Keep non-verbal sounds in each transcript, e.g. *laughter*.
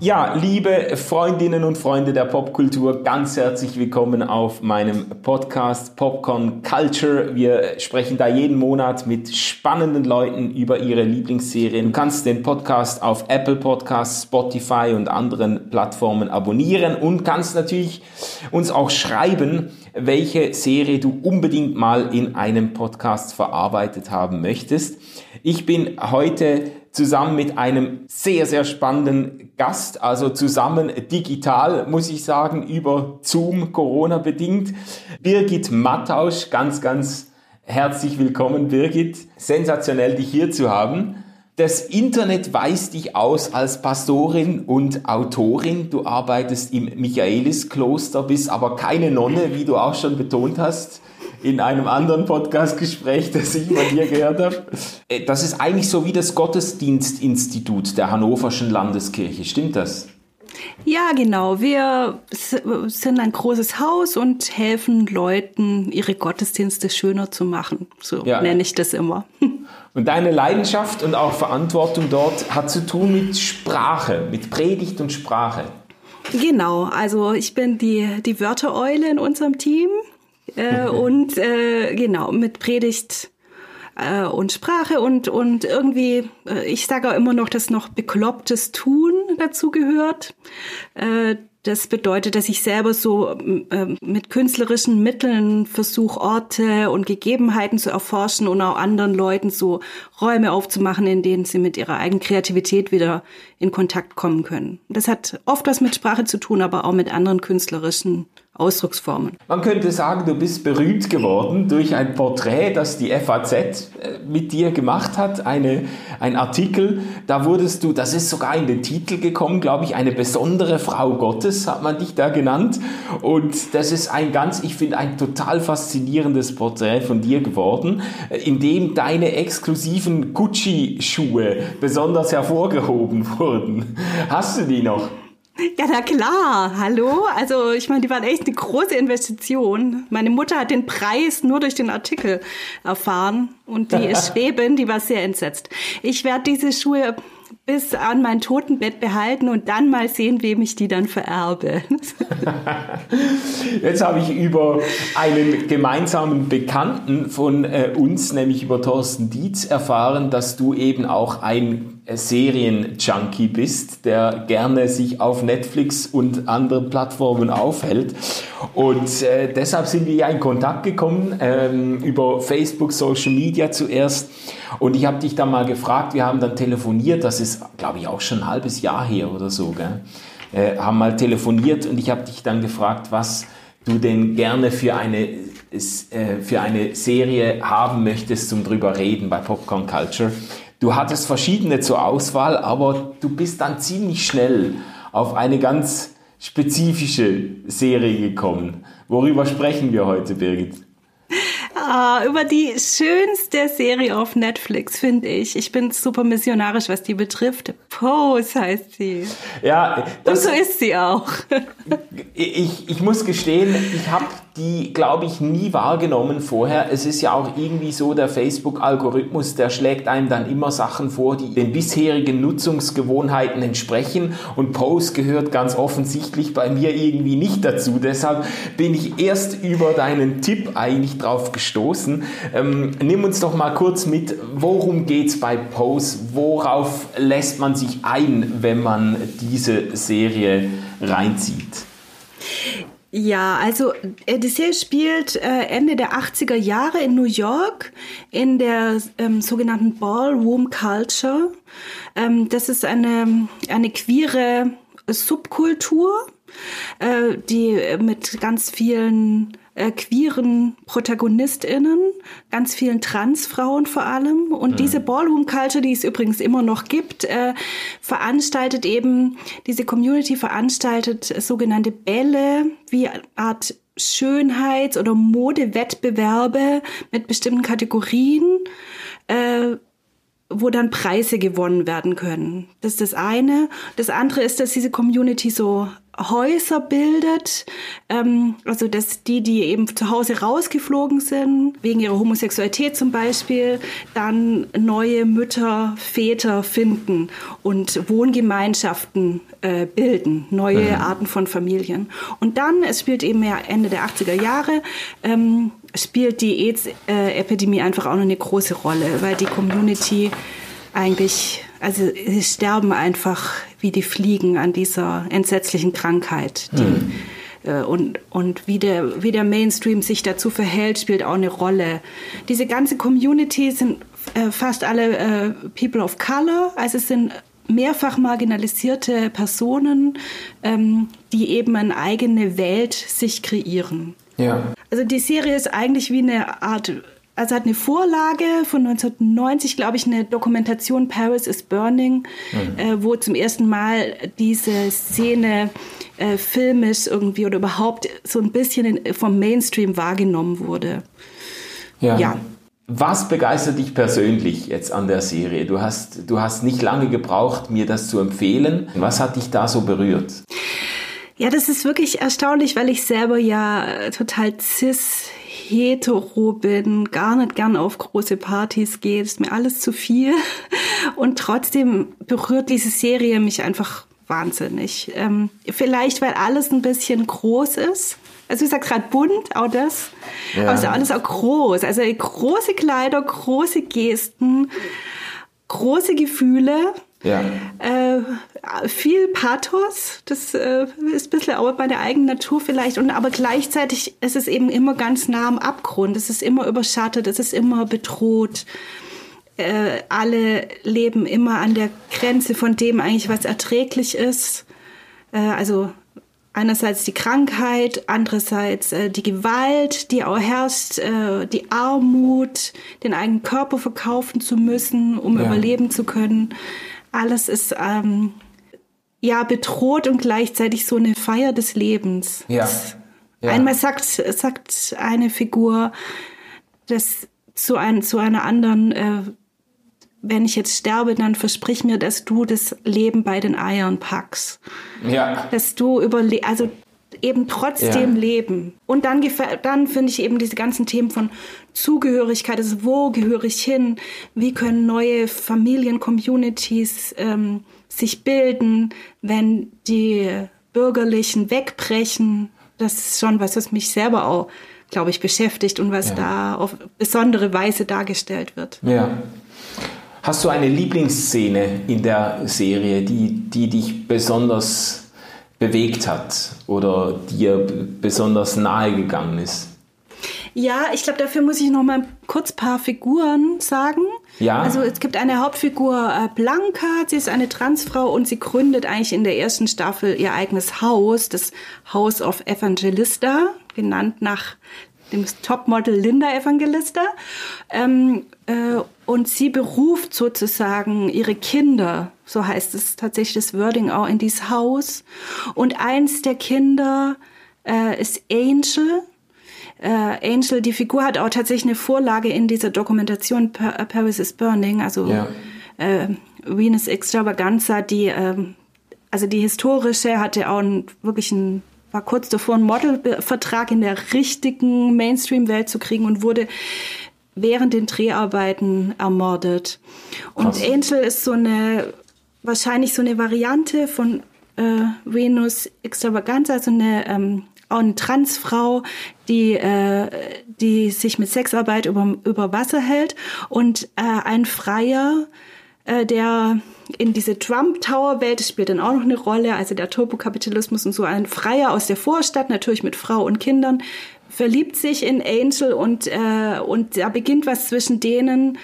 Ja, liebe Freundinnen und Freunde der Popkultur, ganz herzlich willkommen auf meinem Podcast Popcorn Culture. Wir sprechen da jeden Monat mit spannenden Leuten über ihre Lieblingsserien. Du kannst den Podcast auf Apple Podcasts, Spotify und anderen Plattformen abonnieren und kannst natürlich uns auch schreiben, welche Serie du unbedingt mal in einem Podcast verarbeitet haben möchtest. Ich bin heute zusammen mit einem sehr, sehr spannenden Gast, also zusammen digital, muss ich sagen, über Zoom, Corona bedingt. Birgit Mattausch, ganz, ganz herzlich willkommen, Birgit. Sensationell, dich hier zu haben. Das Internet weist dich aus als Pastorin und Autorin. Du arbeitest im Michaeliskloster, bist aber keine Nonne, wie du auch schon betont hast in einem anderen Podcast-Gespräch, das ich von dir gehört habe. Äh, das ist eigentlich so wie das Gottesdienstinstitut der Hannoverschen Landeskirche. Stimmt das? Ja, genau. Wir sind ein großes Haus und helfen Leuten, ihre Gottesdienste schöner zu machen. So ja. nenne ich das immer. *laughs* Und deine Leidenschaft und auch Verantwortung dort hat zu tun mit Sprache, mit Predigt und Sprache. Genau, also ich bin die, die Wörtereule in unserem Team äh, und äh, genau mit Predigt äh, und Sprache und und irgendwie äh, ich sage auch immer noch, dass noch beklopptes Tun dazu gehört. Äh, das bedeutet, dass ich selber so äh, mit künstlerischen Mitteln versuche, Orte und Gegebenheiten zu erforschen und auch anderen Leuten so Räume aufzumachen, in denen sie mit ihrer eigenen Kreativität wieder in Kontakt kommen können. Das hat oft was mit Sprache zu tun, aber auch mit anderen künstlerischen Ausdrucksformen. Man könnte sagen, du bist berühmt geworden durch ein Porträt, das die FAZ äh, mit dir gemacht hat, eine, ein Artikel. Da wurdest du, das ist sogar in den Titel gekommen, glaube ich, eine besondere Frau Gottes hat man dich da genannt. Und das ist ein ganz, ich finde, ein total faszinierendes Porträt von dir geworden, äh, in dem deine exklusiven Gucci-Schuhe besonders hervorgehoben *laughs* wurden. Hast du die noch? Ja, na klar. Hallo. Also ich meine, die waren echt eine große Investition. Meine Mutter hat den Preis nur durch den Artikel erfahren und die ist *laughs* schweben, die war sehr entsetzt. Ich werde diese Schuhe bis an mein Totenbett behalten und dann mal sehen, wem ich die dann vererbe. *laughs* Jetzt habe ich über einen gemeinsamen Bekannten von äh, uns, nämlich über Thorsten Dietz, erfahren, dass du eben auch ein Serienjunkie bist, der gerne sich auf Netflix und anderen Plattformen aufhält. Und äh, deshalb sind wir ja in Kontakt gekommen ähm, über Facebook, Social Media zuerst. Und ich habe dich dann mal gefragt, wir haben dann telefoniert, das ist, glaube ich, auch schon ein halbes Jahr her oder so, gell? Äh, haben mal telefoniert und ich habe dich dann gefragt, was du denn gerne für eine, äh, für eine Serie haben möchtest zum drüber reden bei Popcorn Culture. Du hattest verschiedene zur Auswahl, aber du bist dann ziemlich schnell auf eine ganz spezifische Serie gekommen. Worüber sprechen wir heute, Birgit? Ah, über die schönste Serie auf Netflix, finde ich. Ich bin super missionarisch, was die betrifft. Pose heißt sie. Ja, das, und so ist sie auch. ich, ich muss gestehen, ich habe die, glaube ich, nie wahrgenommen vorher. Es ist ja auch irgendwie so, der Facebook-Algorithmus, der schlägt einem dann immer Sachen vor, die den bisherigen Nutzungsgewohnheiten entsprechen. Und Post gehört ganz offensichtlich bei mir irgendwie nicht dazu. Deshalb bin ich erst über deinen Tipp eigentlich drauf gestoßen. Ähm, nimm uns doch mal kurz mit, worum geht's bei Pose? Worauf lässt man sich ein, wenn man diese Serie reinzieht? Ja, also äh, die spielt äh, Ende der 80er Jahre in New York in der ähm, sogenannten Ballroom Culture. Ähm, das ist eine, eine queere Subkultur, äh, die mit ganz vielen äh, queeren ProtagonistInnen, ganz vielen Transfrauen vor allem. Und mhm. diese Ballroom Culture, die es übrigens immer noch gibt, äh, veranstaltet eben, diese Community veranstaltet sogenannte Bälle, wie Art Schönheits- oder Modewettbewerbe mit bestimmten Kategorien. Äh, wo dann Preise gewonnen werden können. Das ist das eine. Das andere ist, dass diese Community so Häuser bildet, ähm, also dass die, die eben zu Hause rausgeflogen sind, wegen ihrer Homosexualität zum Beispiel, dann neue Mütter, Väter finden und Wohngemeinschaften äh, bilden, neue mhm. Arten von Familien. Und dann, es spielt eben mehr Ende der 80er Jahre, ähm, spielt die AIDS-Epidemie einfach auch noch eine große Rolle, weil die Community eigentlich, also sie sterben einfach wie die Fliegen an dieser entsetzlichen Krankheit. Die, mhm. äh, und, und wie der, wie der Mainstream sich dazu verhält, spielt auch eine Rolle. Diese ganze Community sind äh, fast alle äh, People of Color, also es sind mehrfach marginalisierte Personen, ähm, die eben eine eigene Welt sich kreieren. Ja. Also die Serie ist eigentlich wie eine Art also hat eine Vorlage von 1990, glaube ich, eine Dokumentation Paris is Burning, mhm. äh, wo zum ersten Mal diese Szene äh, filmisch irgendwie oder überhaupt so ein bisschen in, vom Mainstream wahrgenommen wurde. Ja. ja. Was begeistert dich persönlich jetzt an der Serie? Du hast, du hast nicht lange gebraucht, mir das zu empfehlen. Was hat dich da so berührt? Ja, das ist wirklich erstaunlich, weil ich selber ja äh, total cis hetero bin, gar nicht gern auf große Partys gehe, ist mir alles zu viel. Und trotzdem berührt diese Serie mich einfach wahnsinnig. Ähm, vielleicht, weil alles ein bisschen groß ist. Also ich sag gerade bunt, auch das. Ja. Aber es ist alles auch groß. Also große Kleider, große Gesten, große Gefühle. Ja. Äh, viel Pathos, das äh, ist ein bisschen auch bei der eigenen Natur vielleicht, und aber gleichzeitig ist es eben immer ganz nah am Abgrund, es ist immer überschattet, es ist immer bedroht. Äh, alle leben immer an der Grenze von dem eigentlich, was erträglich ist. Äh, also einerseits die Krankheit, andererseits äh, die Gewalt, die auch herrscht, äh, die Armut, den eigenen Körper verkaufen zu müssen, um ja. überleben zu können alles ist ähm, ja bedroht und gleichzeitig so eine Feier des Lebens. Ja. ja. Einmal sagt, sagt eine Figur, dass zu, ein, zu einer anderen, äh, wenn ich jetzt sterbe, dann versprich mir, dass du das Leben bei den Eiern packst. Ja. Dass du überle also eben trotzdem ja. leben. Und dann, dann finde ich eben diese ganzen Themen von Zugehörigkeit, also wo gehöre ich hin, wie können neue Familien-Communities ähm, sich bilden, wenn die Bürgerlichen wegbrechen. Das ist schon was, was mich selber auch, glaube ich, beschäftigt und was ja. da auf besondere Weise dargestellt wird. Ja. Hast du eine Lieblingsszene in der Serie, die, die dich besonders bewegt hat oder dir besonders nahe gegangen ist? Ja, ich glaube, dafür muss ich noch mal kurz ein paar Figuren sagen. Ja. Also es gibt eine Hauptfigur äh, Blanca, sie ist eine Transfrau und sie gründet eigentlich in der ersten Staffel ihr eigenes Haus, das House of Evangelista, genannt nach dem Topmodel Linda Evangelista. Ähm, äh, und sie beruft sozusagen ihre Kinder, so heißt es tatsächlich das Wording auch, in dieses Haus. Und eins der Kinder äh, ist Angel. Äh, Angel, die Figur hat auch tatsächlich eine Vorlage in dieser Dokumentation Paris is Burning, also ja. äh, Venus Extravaganza, die, äh, also die historische hatte auch einen, wirklich einen war kurz davor, einen Modelvertrag in der richtigen Mainstream-Welt zu kriegen und wurde während den Dreharbeiten ermordet. Und Krass. Angel ist so eine, wahrscheinlich so eine Variante von äh, Venus Extravaganza, also eine, ähm, eine Transfrau, die, äh, die sich mit Sexarbeit über, über Wasser hält. Und äh, ein Freier, äh, der in diese Trump Tower Welt spielt dann auch noch eine Rolle, also der Turbokapitalismus und so. Ein Freier aus der Vorstadt, natürlich mit Frau und Kindern, verliebt sich in Angel und, äh, und da beginnt was zwischen denen.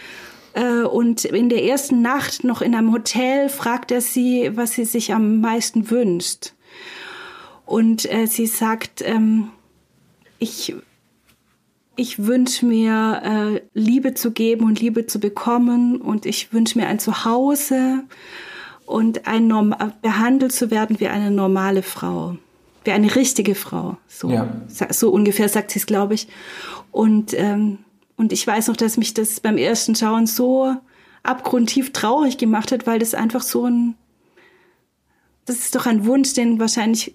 Äh, und in der ersten Nacht noch in einem Hotel fragt er sie, was sie sich am meisten wünscht. Und äh, sie sagt, ähm, ich ich wünsche mir äh, Liebe zu geben und Liebe zu bekommen und ich wünsche mir ein Zuhause und ein Norm behandelt zu werden wie eine normale Frau, wie eine richtige Frau. So, ja. so ungefähr sagt sie es, glaube ich. Und ähm, und ich weiß noch, dass mich das beim ersten Schauen so abgrundtief traurig gemacht hat, weil das einfach so ein, das ist doch ein Wunsch, den wahrscheinlich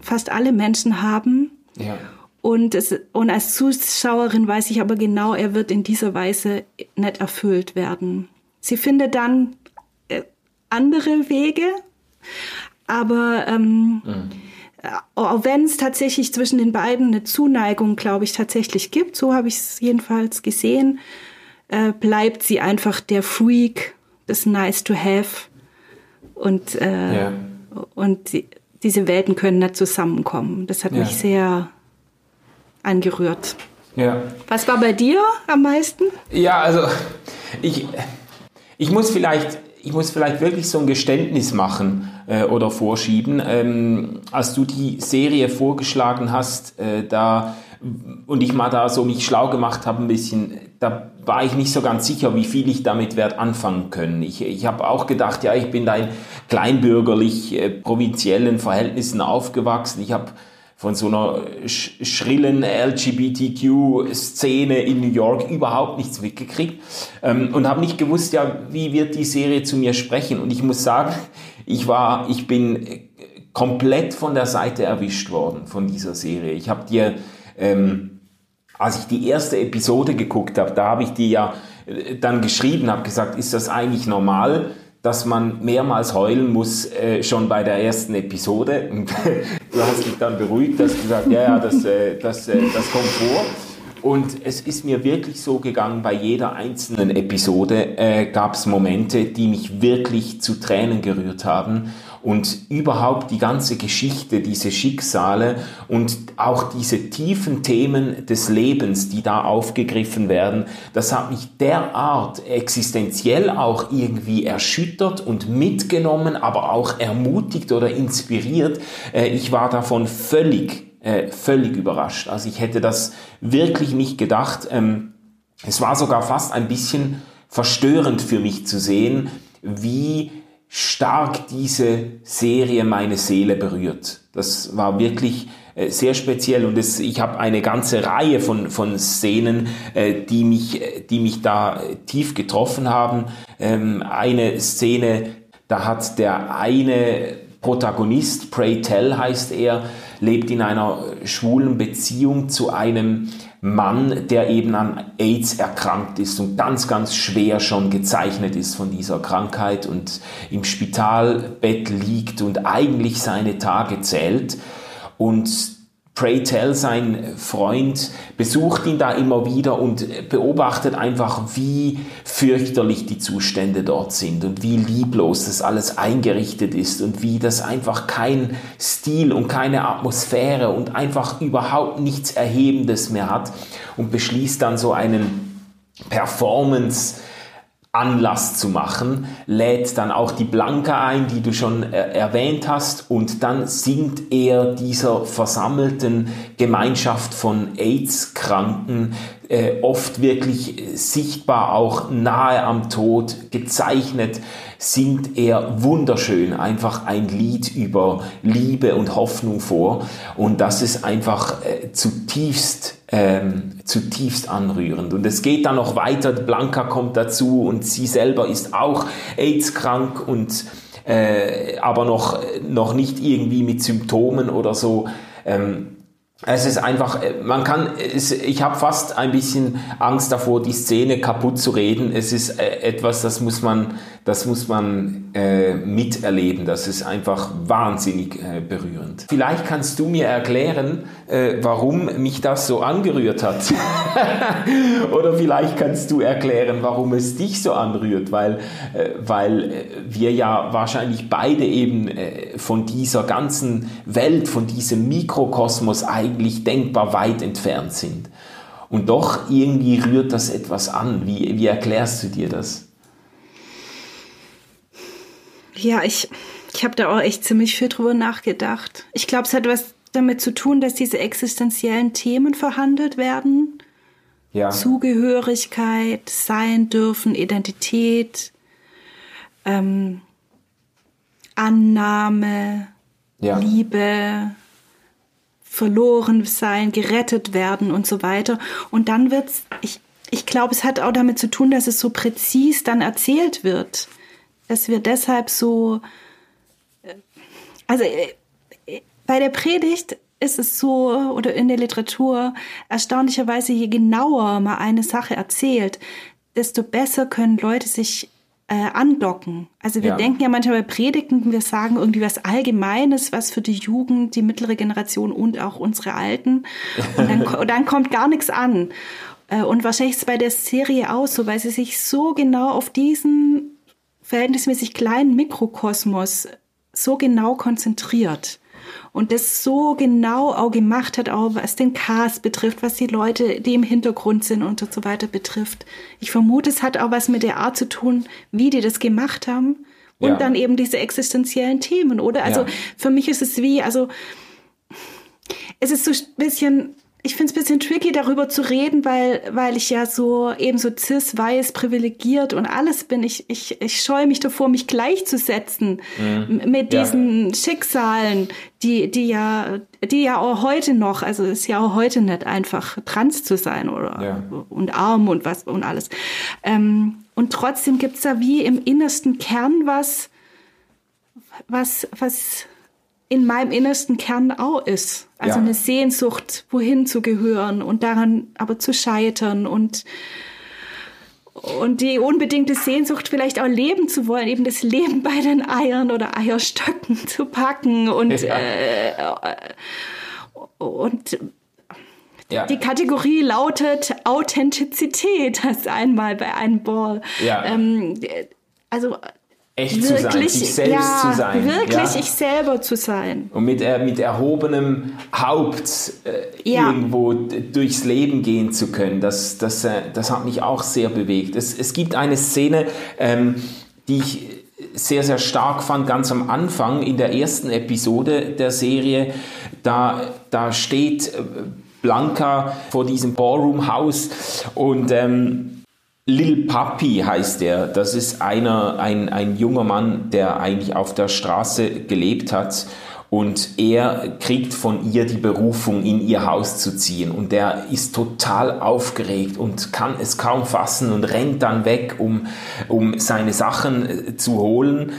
fast alle Menschen haben. Ja. Und, es, und als Zuschauerin weiß ich aber genau, er wird in dieser Weise nicht erfüllt werden. Sie findet dann äh, andere Wege, aber ähm, mhm. Auch wenn es tatsächlich zwischen den beiden eine Zuneigung, glaube ich, tatsächlich gibt, so habe ich es jedenfalls gesehen, äh, bleibt sie einfach der Freak, das Nice to Have. Und, äh, ja. und die, diese Welten können nicht zusammenkommen. Das hat ja. mich sehr angerührt. Ja. Was war bei dir am meisten? Ja, also ich, ich muss vielleicht ich muss vielleicht wirklich so ein Geständnis machen äh, oder vorschieben. Ähm, als du die Serie vorgeschlagen hast, äh, da und ich mal da so mich schlau gemacht habe ein bisschen, da war ich nicht so ganz sicher, wie viel ich damit werde anfangen können. Ich, ich habe auch gedacht, ja, ich bin da in kleinbürgerlich äh, provinziellen Verhältnissen aufgewachsen. Ich habe von so einer schrillen LGBTQ-Szene in New York überhaupt nichts mitgekriegt ähm, und habe nicht gewusst, ja, wie wird die Serie zu mir sprechen. Und ich muss sagen, ich war, ich bin komplett von der Seite erwischt worden von dieser Serie. Ich habe dir ähm, als ich die erste Episode geguckt habe, da habe ich die ja äh, dann geschrieben, habe gesagt, ist das eigentlich normal, dass man mehrmals heulen muss, äh, schon bei der ersten Episode? *laughs* Und du hast dich dann beruhigt, hast gesagt, ja, ja, das, äh, das, äh, das kommt vor. Und es ist mir wirklich so gegangen, bei jeder einzelnen Episode äh, gab es Momente, die mich wirklich zu Tränen gerührt haben und überhaupt die ganze Geschichte, diese Schicksale und auch diese tiefen Themen des Lebens, die da aufgegriffen werden, das hat mich derart existenziell auch irgendwie erschüttert und mitgenommen, aber auch ermutigt oder inspiriert. Äh, ich war davon völlig, äh, völlig überrascht. Also ich hätte das wirklich nicht gedacht. Ähm, es war sogar fast ein bisschen verstörend für mich zu sehen, wie stark diese Serie meine Seele berührt. Das war wirklich äh, sehr speziell und es, ich habe eine ganze Reihe von, von Szenen, äh, die, mich, die mich da tief getroffen haben. Ähm, eine Szene, da hat der eine Protagonist, Pray Tell heißt er, lebt in einer schwulen Beziehung zu einem Mann, der eben an AIDS erkrankt ist und ganz, ganz schwer schon gezeichnet ist von dieser Krankheit und im Spitalbett liegt und eigentlich seine Tage zählt. Und Pray Tell, sein Freund, besucht ihn da immer wieder und beobachtet einfach, wie fürchterlich die Zustände dort sind und wie lieblos das alles eingerichtet ist und wie das einfach kein Stil und keine Atmosphäre und einfach überhaupt nichts Erhebendes mehr hat und beschließt dann so einen Performance Anlass zu machen, lädt dann auch die Blanca ein, die du schon äh, erwähnt hast, und dann singt er dieser versammelten Gemeinschaft von AIDS-Kranken äh, oft wirklich sichtbar auch nahe am Tod gezeichnet, singt er wunderschön einfach ein Lied über Liebe und Hoffnung vor. Und das ist einfach äh, zutiefst, ähm, zutiefst anrührend. Und es geht dann noch weiter. Blanca kommt dazu und sie selber ist auch AIDS-krank und äh, aber noch, noch nicht irgendwie mit Symptomen oder so. Ähm, es ist einfach, äh, man kann, es, ich habe fast ein bisschen Angst davor, die Szene kaputt zu reden. Es ist äh, etwas, das muss man, das muss man äh, miterleben. Das ist einfach wahnsinnig äh, berührend. Vielleicht kannst du mir erklären, äh, warum mich das so angerührt hat. *laughs* Oder vielleicht kannst du erklären, warum es dich so anrührt, weil, äh, weil wir ja wahrscheinlich beide eben von dieser ganzen Welt, von diesem Mikrokosmos eigentlich eigentlich denkbar weit entfernt sind. Und doch irgendwie rührt das etwas an. Wie, wie erklärst du dir das? Ja, ich, ich habe da auch echt ziemlich viel drüber nachgedacht. Ich glaube, es hat was damit zu tun, dass diese existenziellen Themen verhandelt werden. Ja. Zugehörigkeit, sein dürfen, Identität, ähm, Annahme, ja. Liebe, verloren sein, gerettet werden und so weiter. Und dann wird's, ich, ich glaube, es hat auch damit zu tun, dass es so präzis dann erzählt wird. Dass wir deshalb so, äh, also äh, bei der Predigt ist es so, oder in der Literatur, erstaunlicherweise, je genauer man eine Sache erzählt, desto besser können Leute sich äh, andocken. Also wir ja. denken ja manchmal bei Predigten, wir sagen irgendwie was Allgemeines, was für die Jugend, die mittlere Generation und auch unsere Alten. Und dann, *laughs* dann kommt gar nichts an. Äh, und wahrscheinlich ist es bei der Serie auch so, weil sie sich so genau auf diesen verhältnismäßig kleinen Mikrokosmos so genau konzentriert und das so genau auch gemacht hat, auch was den Cast betrifft, was die Leute, die im Hintergrund sind und so weiter betrifft. Ich vermute, es hat auch was mit der Art zu tun, wie die das gemacht haben und ja. dann eben diese existenziellen Themen, oder? Also ja. für mich ist es wie, also es ist so ein bisschen ich finde es ein bisschen tricky, darüber zu reden, weil, weil ich ja so eben so cis, weiß, privilegiert und alles bin. Ich, ich, ich scheue mich davor, mich gleichzusetzen mhm. mit diesen ja. Schicksalen, die, die ja, die ja auch heute noch, also es ist ja auch heute nicht einfach trans zu sein oder ja. und arm und was und alles. Ähm, und trotzdem gibt's da wie im innersten Kern was, was, was in meinem innersten Kern auch ist. Also ja. eine Sehnsucht, wohin zu gehören und daran aber zu scheitern und und die unbedingte Sehnsucht vielleicht auch leben zu wollen, eben das Leben bei den Eiern oder Eierstöcken *laughs* zu packen und ja. äh, und ja. Die Kategorie lautet Authentizität, *laughs* das einmal bei einem Ball. Ja. Ähm, also echt wirklich, zu sein, sich selbst ja, zu sein. Wirklich ja? ich selber zu sein. Und mit, äh, mit erhobenem Haupt äh, ja. irgendwo durchs Leben gehen zu können, das, das, äh, das hat mich auch sehr bewegt. Es, es gibt eine Szene, ähm, die ich sehr, sehr stark fand, ganz am Anfang in der ersten Episode der Serie. Da, da steht äh, Blanca vor diesem Ballroom-Haus und ähm, Lil Papi heißt er. Das ist einer, ein, ein junger Mann, der eigentlich auf der Straße gelebt hat. Und er kriegt von ihr die Berufung, in ihr Haus zu ziehen. Und der ist total aufgeregt und kann es kaum fassen und rennt dann weg, um, um seine Sachen äh, zu holen.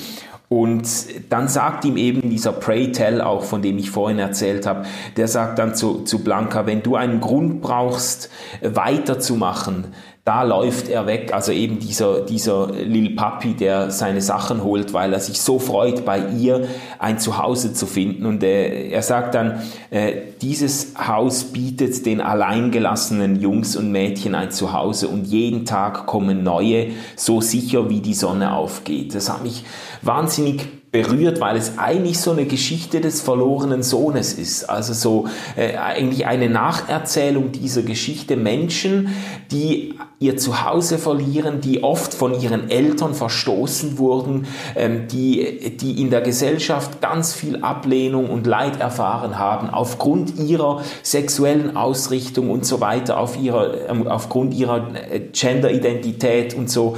Und dann sagt ihm eben dieser Pray Tell, auch von dem ich vorhin erzählt habe, der sagt dann zu, zu Blanca, wenn du einen Grund brauchst, weiterzumachen, da läuft er weg. Also eben dieser, dieser Lil Papi, der seine Sachen holt, weil er sich so freut, bei ihr ein Zuhause zu finden. Und äh, er sagt dann, äh, dieses Haus bietet den alleingelassenen Jungs und Mädchen ein Zuhause und jeden Tag kommen neue, so sicher wie die Sonne aufgeht. Das hat mich wahnsinnig berührt, weil es eigentlich so eine Geschichte des verlorenen Sohnes ist. Also so äh, eigentlich eine Nacherzählung dieser Geschichte. Menschen, die ihr Zuhause verlieren, die oft von ihren Eltern verstoßen wurden, ähm, die, die in der Gesellschaft ganz viel Ablehnung und Leid erfahren haben, aufgrund ihrer sexuellen Ausrichtung und so weiter, auf ihrer, ähm, aufgrund ihrer äh, Genderidentität und so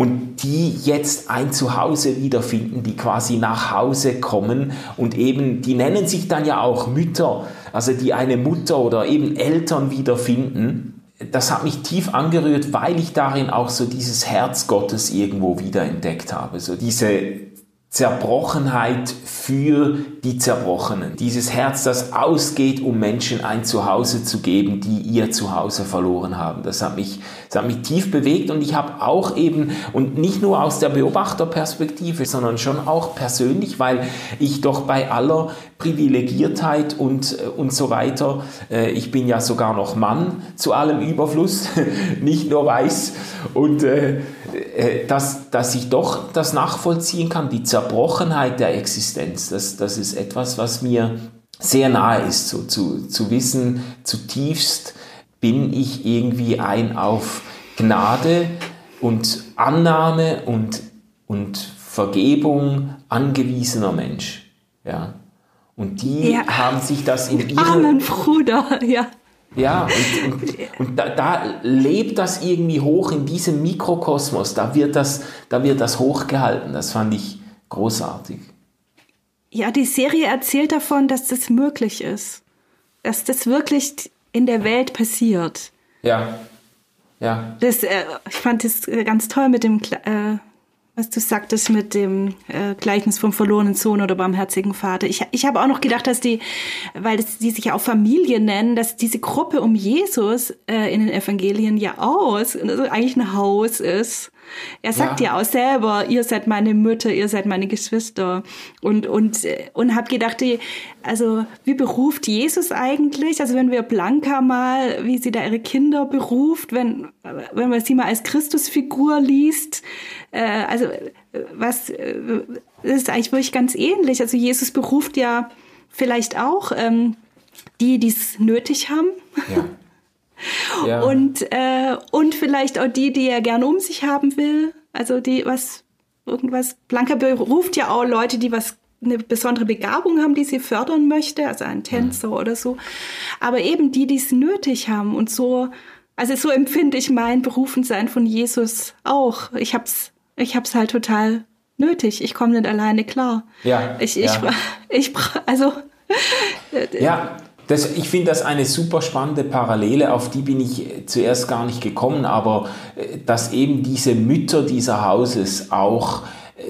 und die jetzt ein Zuhause wiederfinden, die quasi nach Hause kommen und eben, die nennen sich dann ja auch Mütter, also die eine Mutter oder eben Eltern wiederfinden. Das hat mich tief angerührt, weil ich darin auch so dieses Herz Gottes irgendwo wiederentdeckt habe. So diese Zerbrochenheit für die Zerbrochenen. Dieses Herz, das ausgeht, um Menschen ein Zuhause zu geben, die ihr Zuhause verloren haben. Das hat mich, das hat mich tief bewegt und ich habe auch eben, und nicht nur aus der Beobachterperspektive, sondern schon auch persönlich, weil ich doch bei aller Privilegiertheit und, und so weiter, äh, ich bin ja sogar noch Mann zu allem Überfluss, *laughs* nicht nur weiß, und äh, äh, dass, dass ich doch das nachvollziehen kann, die Zerbrochenheit der Existenz, das, das ist etwas, was mir sehr nahe ist, so zu, zu wissen, zutiefst bin ich irgendwie ein auf Gnade und Annahme und, und Vergebung angewiesener Mensch. Ja. Und die ja. haben sich das in ihrem... Armen Bruder, ja. Ja, und, und, und da, da, lebt das irgendwie hoch in diesem Mikrokosmos, da wird, das, da wird das hochgehalten. Das fand ich großartig. Ja, die Serie erzählt davon, dass das möglich ist. Dass das wirklich in der Welt passiert. Ja. Ja. Das, äh, ich fand das ganz toll mit dem, äh, was du sagtest mit dem äh, Gleichnis vom verlorenen Sohn oder barmherzigen Vater. Ich, ich habe auch noch gedacht, dass die, weil das, die sich ja auch Familie nennen, dass diese Gruppe um Jesus äh, in den Evangelien ja aus, also eigentlich ein Haus ist. Er sagt ja. ja auch selber, ihr seid meine Mütter, ihr seid meine Geschwister. Und, und, und hab gedacht, also, wie beruft Jesus eigentlich? Also, wenn wir Blanca mal, wie sie da ihre Kinder beruft, wenn, wenn man sie mal als Christusfigur liest, äh, also, was, äh, das ist eigentlich wirklich ganz ähnlich. Also, Jesus beruft ja vielleicht auch, ähm, die, die es nötig haben. Ja. *laughs* Ja. Und, äh, und vielleicht auch die, die er gerne um sich haben will. Also die, was, irgendwas. Blanca beruft ja auch Leute, die was eine besondere Begabung haben, die sie fördern möchte, also ein Tänzer mhm. oder so. Aber eben die, die es nötig haben und so, also so empfinde ich mein Berufensein von Jesus auch. Ich hab's, ich hab's halt total nötig. Ich komme nicht alleine klar. Ja. Ich, ich, ja. ich, also. Ja, das, ich finde das eine super spannende Parallele, auf die bin ich zuerst gar nicht gekommen, aber äh, dass eben diese Mütter dieser Hauses auch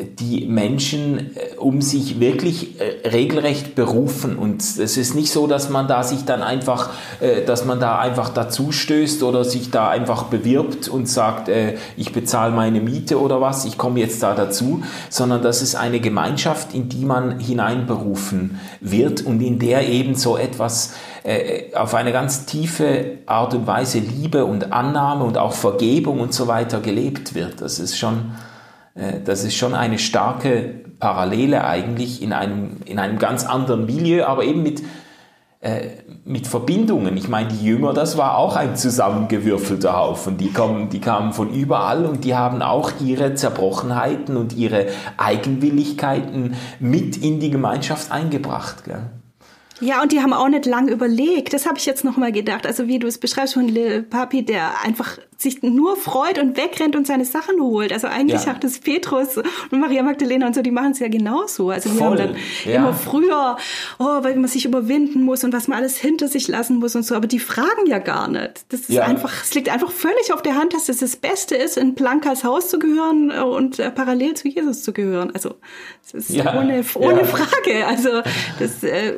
die Menschen äh, um sich wirklich äh, regelrecht berufen. Und es ist nicht so, dass man da sich dann einfach, äh, dass man da einfach dazu stößt oder sich da einfach bewirbt und sagt, ich bezahle meine Miete oder was, ich komme jetzt da dazu, sondern das ist eine Gemeinschaft, in die man hineinberufen wird und in der eben so etwas auf eine ganz tiefe Art und Weise Liebe und Annahme und auch Vergebung und so weiter gelebt wird. Das ist schon das ist schon eine starke Parallele eigentlich in einem, in einem ganz anderen Milieu, aber eben mit, äh, mit Verbindungen. Ich meine, die Jünger, das war auch ein zusammengewürfelter Haufen. Die, kommen, die kamen von überall und die haben auch ihre Zerbrochenheiten und ihre Eigenwilligkeiten mit in die Gemeinschaft eingebracht. Gell? Ja, und die haben auch nicht lang überlegt. Das habe ich jetzt noch mal gedacht. Also wie du es beschreibst von Lil Papi, der einfach sich nur freut und wegrennt und seine Sachen holt. Also eigentlich ja. hat es Petrus und Maria Magdalena und so, die machen es ja genauso. Also die haben dann ja. immer früher, oh, weil man sich überwinden muss und was man alles hinter sich lassen muss und so. Aber die fragen ja gar nicht. Das ist ja. einfach, es liegt einfach völlig auf der Hand, dass es das Beste ist, in Blankas Haus zu gehören äh, und äh, parallel zu Jesus zu gehören. Also das ist ohne, ohne Frage. Also das äh,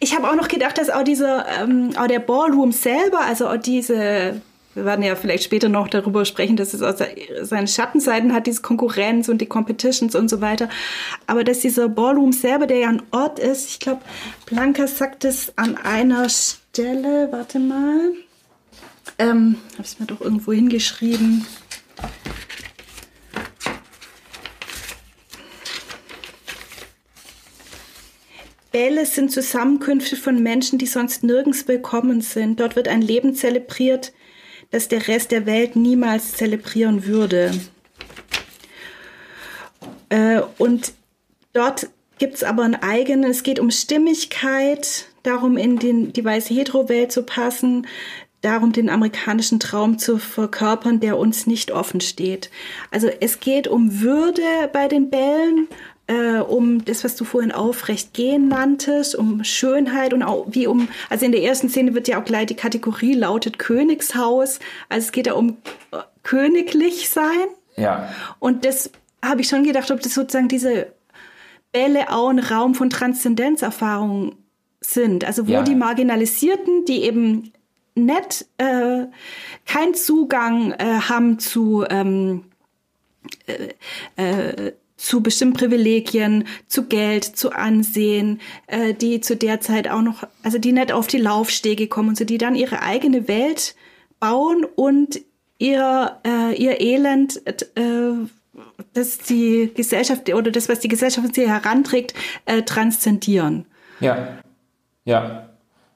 ich habe auch noch gedacht, dass auch dieser, ähm, auch der Ballroom selber, also auch diese, wir werden ja vielleicht später noch darüber sprechen, dass es auch seine Schattenseiten hat, diese Konkurrenz und die Competitions und so weiter. Aber dass dieser Ballroom selber, der ja ein Ort ist, ich glaube, Blanca sagt es an einer Stelle, warte mal, ähm, habe ich mir doch irgendwo hingeschrieben. Bälle sind Zusammenkünfte von Menschen, die sonst nirgends willkommen sind. Dort wird ein Leben zelebriert, das der Rest der Welt niemals zelebrieren würde. Äh, und dort gibt es aber ein eigenes, es geht um Stimmigkeit, darum in den, die weiße Hetero-Welt zu passen, darum den amerikanischen Traum zu verkörpern, der uns nicht offen steht. Also es geht um Würde bei den Bällen, äh, um das, was du vorhin aufrecht gehen nanntest, um Schönheit und auch wie um, also in der ersten Szene wird ja auch gleich die Kategorie lautet Königshaus. Also es geht ja um äh, königlich sein. Ja. Und das habe ich schon gedacht, ob das sozusagen diese Bälle auch ein Raum von Transzendenzerfahrungen sind. Also wo ja. die Marginalisierten, die eben nicht äh, keinen Zugang äh, haben zu ähm, äh, äh, zu bestimmten Privilegien, zu Geld, zu Ansehen, äh, die zu der Zeit auch noch, also die nicht auf die Laufstege kommen und so, die dann ihre eigene Welt bauen und ihr, äh, ihr Elend, äh, das die Gesellschaft oder das, was die Gesellschaft sie heranträgt, äh, transzendieren. Ja, ja.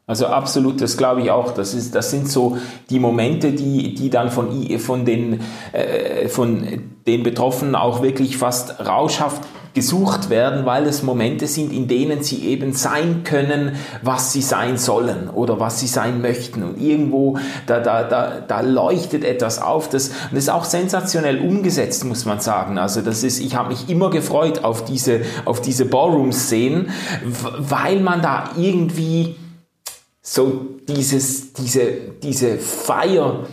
Also absolut, das glaube ich auch. Das, ist, das sind so die Momente, die, die dann von, von, den, äh, von den Betroffenen auch wirklich fast rauschhaft gesucht werden, weil es Momente sind, in denen sie eben sein können, was sie sein sollen oder was sie sein möchten. Und irgendwo, da, da, da, da leuchtet etwas auf. Das, und das ist auch sensationell umgesetzt, muss man sagen. Also das ist, ich habe mich immer gefreut auf diese, auf diese Ballroom-Szenen, weil man da irgendwie so dieses, diese, diese Feier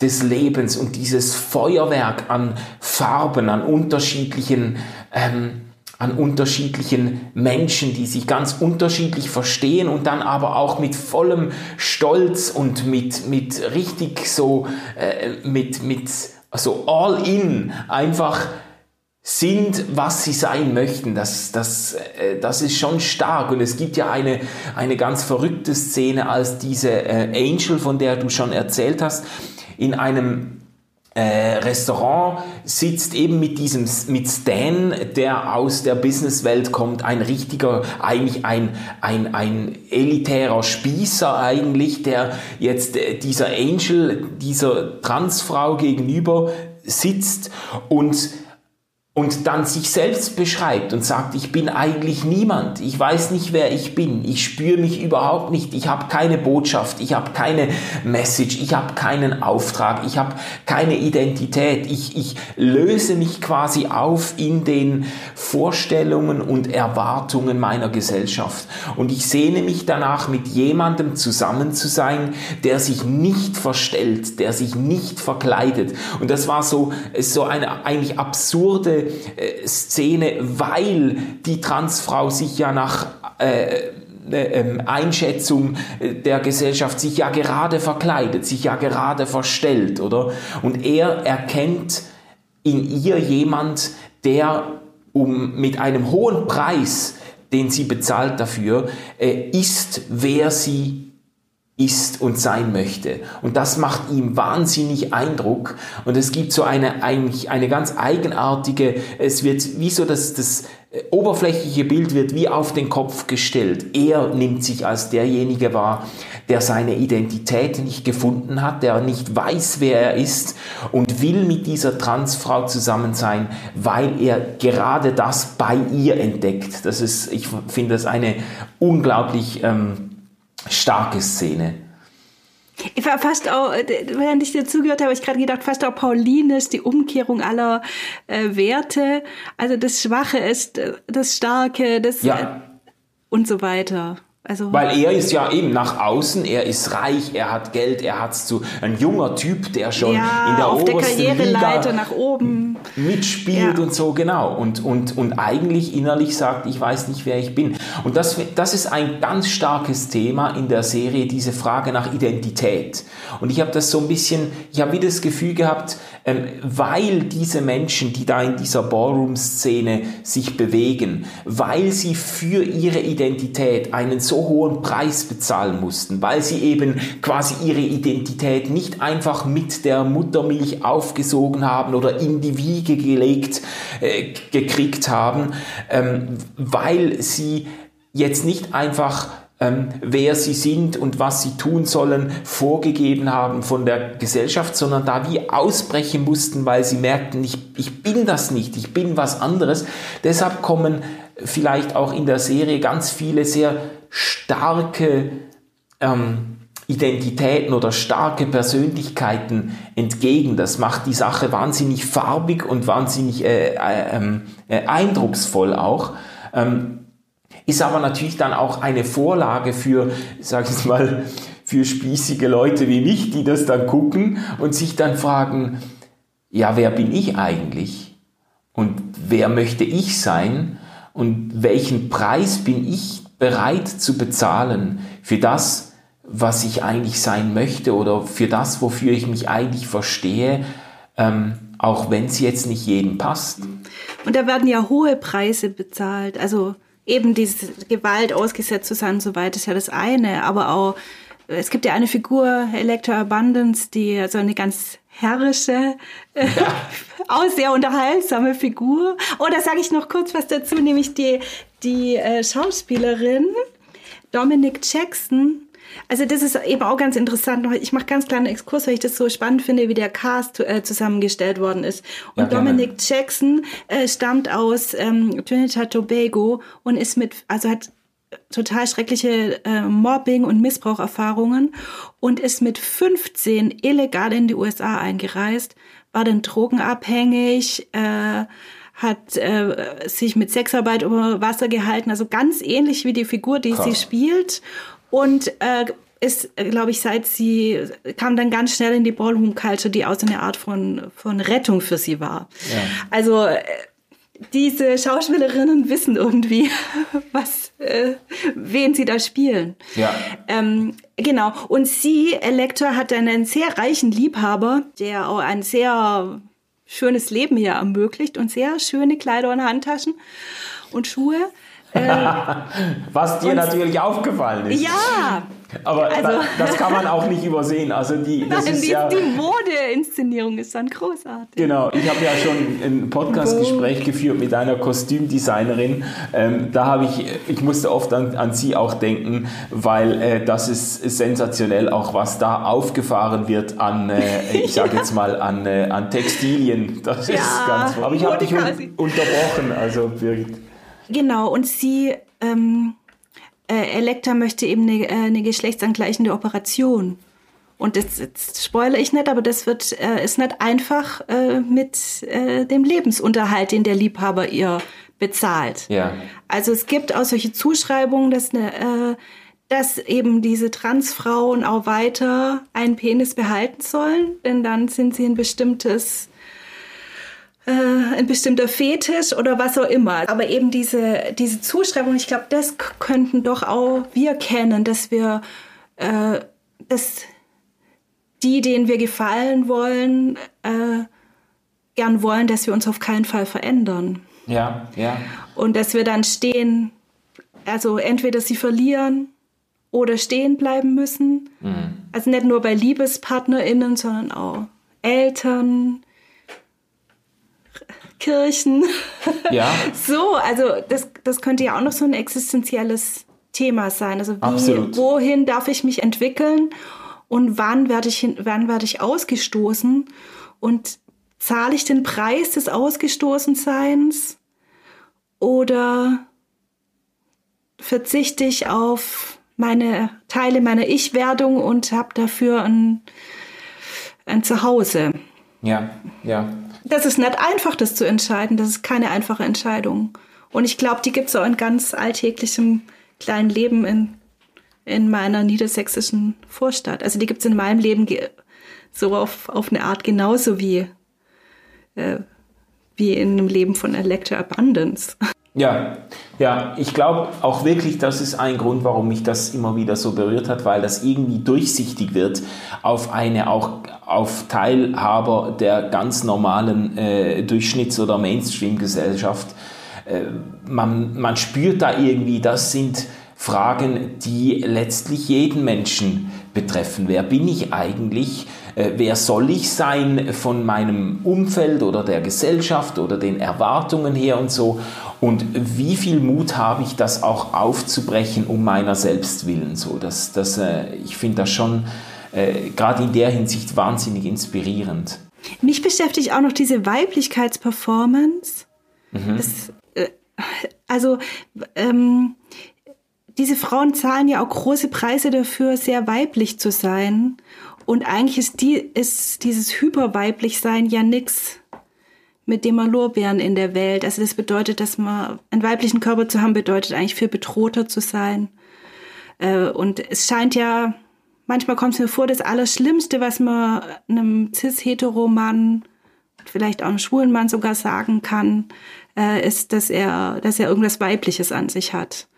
des Lebens und dieses Feuerwerk an Farben, an unterschiedlichen, ähm, an unterschiedlichen Menschen, die sich ganz unterschiedlich verstehen und dann aber auch mit vollem Stolz und mit, mit richtig so, äh, mit, mit, also all in einfach sind, was sie sein möchten. Das, das, äh, das ist schon stark. Und es gibt ja eine, eine ganz verrückte Szene, als diese äh, Angel, von der du schon erzählt hast, in einem äh, Restaurant sitzt eben mit diesem mit Stan, der aus der Businesswelt kommt, ein richtiger, eigentlich ein, ein, ein elitärer Spießer eigentlich, der jetzt äh, dieser Angel, dieser Transfrau gegenüber sitzt und und dann sich selbst beschreibt und sagt, ich bin eigentlich niemand, ich weiß nicht, wer ich bin, ich spüre mich überhaupt nicht, ich habe keine Botschaft, ich habe keine Message, ich habe keinen Auftrag, ich habe keine Identität, ich, ich löse mich quasi auf in den Vorstellungen und Erwartungen meiner Gesellschaft. Und ich sehne mich danach, mit jemandem zusammen zu sein, der sich nicht verstellt, der sich nicht verkleidet. Und das war so, so eine eigentlich absurde äh, Szene, weil die Transfrau sich ja nach äh, äh, ähm, Einschätzung äh, der Gesellschaft sich ja gerade verkleidet, sich ja gerade verstellt, oder? Und er erkennt in ihr jemand, der um mit einem hohen Preis, den sie bezahlt dafür, äh, ist, wer sie ist und sein möchte. Und das macht ihm wahnsinnig Eindruck. Und es gibt so eine, eigentlich eine ganz eigenartige, es wird wie so das, das äh, oberflächliche Bild wird wie auf den Kopf gestellt. Er nimmt sich als derjenige wahr, der seine Identität nicht gefunden hat, der nicht weiß, wer er ist und will mit dieser Transfrau zusammen sein, weil er gerade das bei ihr entdeckt. Das ist, ich finde das eine unglaublich ähm, starke Szene. Ich war fast auch, während ich dir zugehört habe, habe ich gerade gedacht, fast auch Paulines, die Umkehrung aller äh, Werte. Also das Schwache ist äh, das Starke, das ja. äh, und so weiter. Also Weil er ist ja eben nach außen, er ist reich, er hat Geld, er hat so ein junger Typ, der schon ja, in der auf obersten der Karriereleiter Liga nach oben mitspielt ja. und so genau und und und eigentlich innerlich sagt, ich weiß nicht, wer ich bin. Und das das ist ein ganz starkes Thema in der Serie, diese Frage nach Identität. Und ich habe das so ein bisschen, ich habe wieder das Gefühl gehabt, ähm, weil diese Menschen, die da in dieser Ballroom-Szene sich bewegen, weil sie für ihre Identität einen so hohen Preis bezahlen mussten, weil sie eben quasi ihre Identität nicht einfach mit der Muttermilch aufgesogen haben oder in die Wiege gelegt äh, gekriegt haben, ähm, weil sie jetzt nicht einfach ähm, wer sie sind und was sie tun sollen, vorgegeben haben von der Gesellschaft, sondern da wie ausbrechen mussten, weil sie merkten, ich, ich bin das nicht, ich bin was anderes. Deshalb kommen vielleicht auch in der Serie ganz viele sehr starke ähm, Identitäten oder starke Persönlichkeiten entgegen. Das macht die Sache wahnsinnig farbig und wahnsinnig äh, äh, ähm, äh, eindrucksvoll auch. Ähm, ist aber natürlich dann auch eine Vorlage für, sag ich mal, für spießige Leute wie mich, die das dann gucken und sich dann fragen, ja, wer bin ich eigentlich? Und wer möchte ich sein? Und welchen Preis bin ich bereit zu bezahlen für das, was ich eigentlich sein möchte oder für das, wofür ich mich eigentlich verstehe, ähm, auch wenn es jetzt nicht jedem passt. Und da werden ja hohe Preise bezahlt. Also eben diese Gewalt ausgesetzt zu sein und so weiter ist ja das eine, aber auch es gibt ja eine Figur, Electra Abundance, die so eine ganz herrische, äh, ja. *laughs* auch sehr unterhaltsame Figur. Oh, da sage ich noch kurz was dazu, nämlich die, die äh, Schauspielerin Dominic Jackson. Also das ist eben auch ganz interessant. Ich mache ganz kleinen Exkurs, weil ich das so spannend finde, wie der Cast äh, zusammengestellt worden ist. Und ja, Dominic Jackson äh, stammt aus ähm, Trinidad Tobago und ist mit, also hat total schreckliche äh, Mobbing- und Missbraucherfahrungen und ist mit 15 illegal in die USA eingereist, war dann drogenabhängig, äh, hat äh, sich mit Sexarbeit über Wasser gehalten, also ganz ähnlich wie die Figur, die Krass. sie spielt und äh, ist, glaube ich, seit sie kam dann ganz schnell in die Ballroom Culture, die auch so eine Art von, von Rettung für sie war. Ja. Also äh, diese Schauspielerinnen wissen irgendwie, *laughs* was, äh, wen sie da spielen. Ja. Ähm, genau. Und sie, Elektra, hat einen sehr reichen Liebhaber, der auch ein sehr schönes Leben hier ermöglicht und sehr schöne Kleider und Handtaschen und Schuhe. Äh, Was dir natürlich aufgefallen ist. Ja. Aber also, da, das kann man auch nicht übersehen. Also die, *laughs* das nein, ist die, ja, die Modeinszenierung ist dann großartig. Genau, ich habe ja schon ein Podcastgespräch geführt mit einer Kostümdesignerin. Ähm, da habe ich, ich musste oft an, an sie auch denken, weil äh, das ist sensationell, auch was da aufgefahren wird an, äh, *laughs* ich sage jetzt mal, an, äh, an Textilien. Das ja, ist ganz. Aber ich habe dich un unterbrochen, also Birgit. Genau, und sie, ähm, äh, Elektra möchte eben eine, äh, eine geschlechtsangleichende Operation. Und das, das spoilere ich nicht, aber das wird, äh, ist nicht einfach äh, mit äh, dem Lebensunterhalt, den der Liebhaber ihr bezahlt. Ja. Also es gibt auch solche Zuschreibungen, dass, eine, äh, dass eben diese Transfrauen auch weiter einen Penis behalten sollen, denn dann sind sie ein bestimmtes äh, ein bestimmter Fetisch oder was auch immer. Aber eben diese, diese Zuschreibung, ich glaube, das könnten doch auch wir kennen, dass wir, äh, dass die, denen wir gefallen wollen, äh, gern wollen, dass wir uns auf keinen Fall verändern. Ja, ja. Und dass wir dann stehen, also entweder sie verlieren oder stehen bleiben müssen. Mhm. Also nicht nur bei LiebespartnerInnen, sondern auch Eltern, Kirchen. *laughs* Ja. So, also das, das könnte ja auch noch so ein existenzielles Thema sein. Also wie, wohin darf ich mich entwickeln und wann werde ich, wann werde ich ausgestoßen und zahle ich den Preis des Ausgestoßenseins oder verzichte ich auf meine Teile meiner Ich-Werdung und habe dafür ein, ein Zuhause. Ja, ja. Das ist nicht einfach, das zu entscheiden. Das ist keine einfache Entscheidung. Und ich glaube, die gibt es auch in ganz alltäglichem kleinen Leben in, in meiner niedersächsischen Vorstadt. Also die gibt es in meinem Leben so auf, auf eine Art genauso wie, äh, wie in einem Leben von Electra Abundance. *laughs* Ja, ja, ich glaube auch wirklich, das ist ein Grund, warum mich das immer wieder so berührt hat, weil das irgendwie durchsichtig wird auf eine auch auf Teilhaber der ganz normalen äh, Durchschnitts- oder Mainstream-Gesellschaft. Äh, man, man spürt da irgendwie, das sind Fragen, die letztlich jeden Menschen betreffen. Wer bin ich eigentlich? Äh, wer soll ich sein von meinem Umfeld oder der Gesellschaft oder den Erwartungen her und so? Und wie viel Mut habe ich, das auch aufzubrechen, um meiner selbst willen? So, das, das, äh, ich finde das schon äh, gerade in der Hinsicht wahnsinnig inspirierend. Mich beschäftigt auch noch diese Weiblichkeitsperformance. Mhm. Das, äh, also ähm, diese Frauen zahlen ja auch große Preise dafür, sehr weiblich zu sein. Und eigentlich ist, die, ist dieses Hyperweiblich-Sein ja nichts mit dem Lorbeeren in der Welt. Also das bedeutet, dass man einen weiblichen Körper zu haben, bedeutet eigentlich viel bedrohter zu sein. Äh, und es scheint ja, manchmal kommt es mir vor, das Allerschlimmste, was man einem cis-hetero-Mann, vielleicht auch einem schwulen Mann sogar sagen kann, äh, ist, dass er, dass er irgendwas Weibliches an sich hat.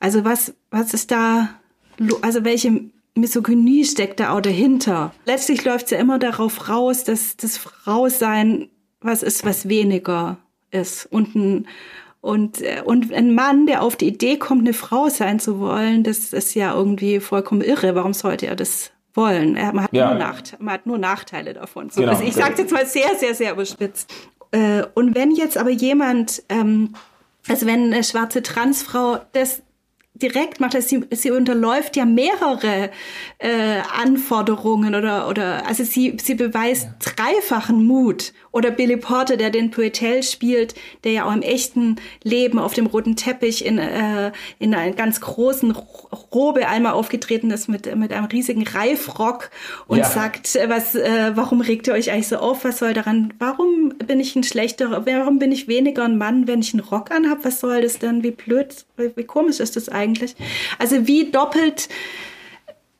Also was, was ist da, also welche Misogynie steckt da auch dahinter? Letztlich läuft es ja immer darauf raus, dass das Frausein was ist, was weniger ist. Und ein, und, äh, und ein Mann, der auf die Idee kommt, eine Frau sein zu wollen, das ist ja irgendwie vollkommen irre. Warum sollte er das wollen? Er, man, hat ja. nur Nacht, man hat nur Nachteile davon. So, genau. also ich sage jetzt mal sehr, sehr, sehr überspitzt. Äh, und wenn jetzt aber jemand, ähm, also wenn eine schwarze Transfrau das direkt macht, dass sie, sie unterläuft ja mehrere äh, Anforderungen oder oder also sie sie beweist ja. dreifachen Mut oder Billy Porter, der den Poetel spielt, der ja auch im echten Leben auf dem roten Teppich in äh, in einer ganz großen Robe einmal aufgetreten ist mit mit einem riesigen Reifrock und ja. sagt, äh, was äh, warum regt ihr euch eigentlich so auf? Was soll daran? Warum bin ich ein schlechterer? Warum bin ich weniger ein Mann, wenn ich einen Rock anhab? Was soll das denn? Wie blöd, wie, wie komisch ist das eigentlich? eigentlich. Also wie doppelt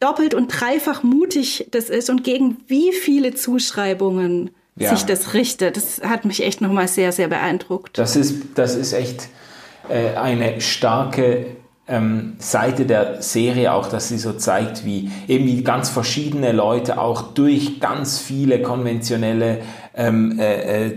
doppelt und dreifach mutig das ist und gegen wie viele Zuschreibungen ja. sich das richtet. Das hat mich echt nochmal sehr, sehr beeindruckt. Das ist, das ist echt äh, eine starke ähm, Seite der Serie auch, dass sie so zeigt, wie eben wie ganz verschiedene Leute auch durch ganz viele konventionelle ähm, äh, äh,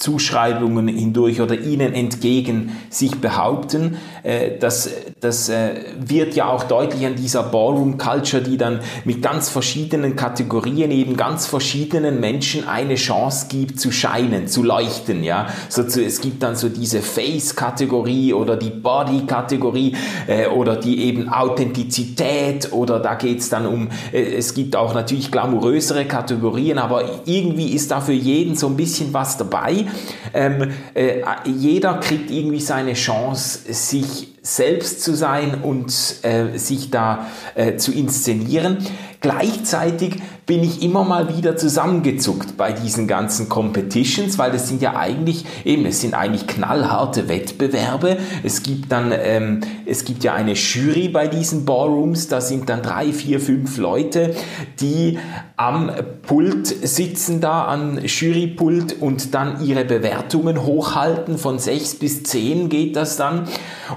Zuschreibungen hindurch oder ihnen entgegen sich behaupten. Äh, das das äh, wird ja auch deutlich an dieser Ballroom Culture, die dann mit ganz verschiedenen Kategorien eben ganz verschiedenen Menschen eine Chance gibt zu scheinen, zu leuchten. Ja, so zu, es gibt dann so diese Face-Kategorie oder die Body-Kategorie äh, oder die eben Authentizität oder da geht's dann um, es gibt auch natürlich glamourösere Kategorien, aber irgendwie ist da für jeden so ein bisschen was dabei. Ähm, äh, jeder kriegt irgendwie seine Chance, sich selbst zu sein und äh, sich da äh, zu inszenieren. Gleichzeitig bin ich immer mal wieder zusammengezuckt bei diesen ganzen Competitions, weil das sind ja eigentlich eben, es sind eigentlich knallharte Wettbewerbe. Es gibt dann, ähm, es gibt ja eine Jury bei diesen Ballrooms, da sind dann drei, vier, fünf Leute, die am Pult sitzen da, an Jurypult und dann ihre Bewertungen hochhalten. Von sechs bis zehn geht das dann.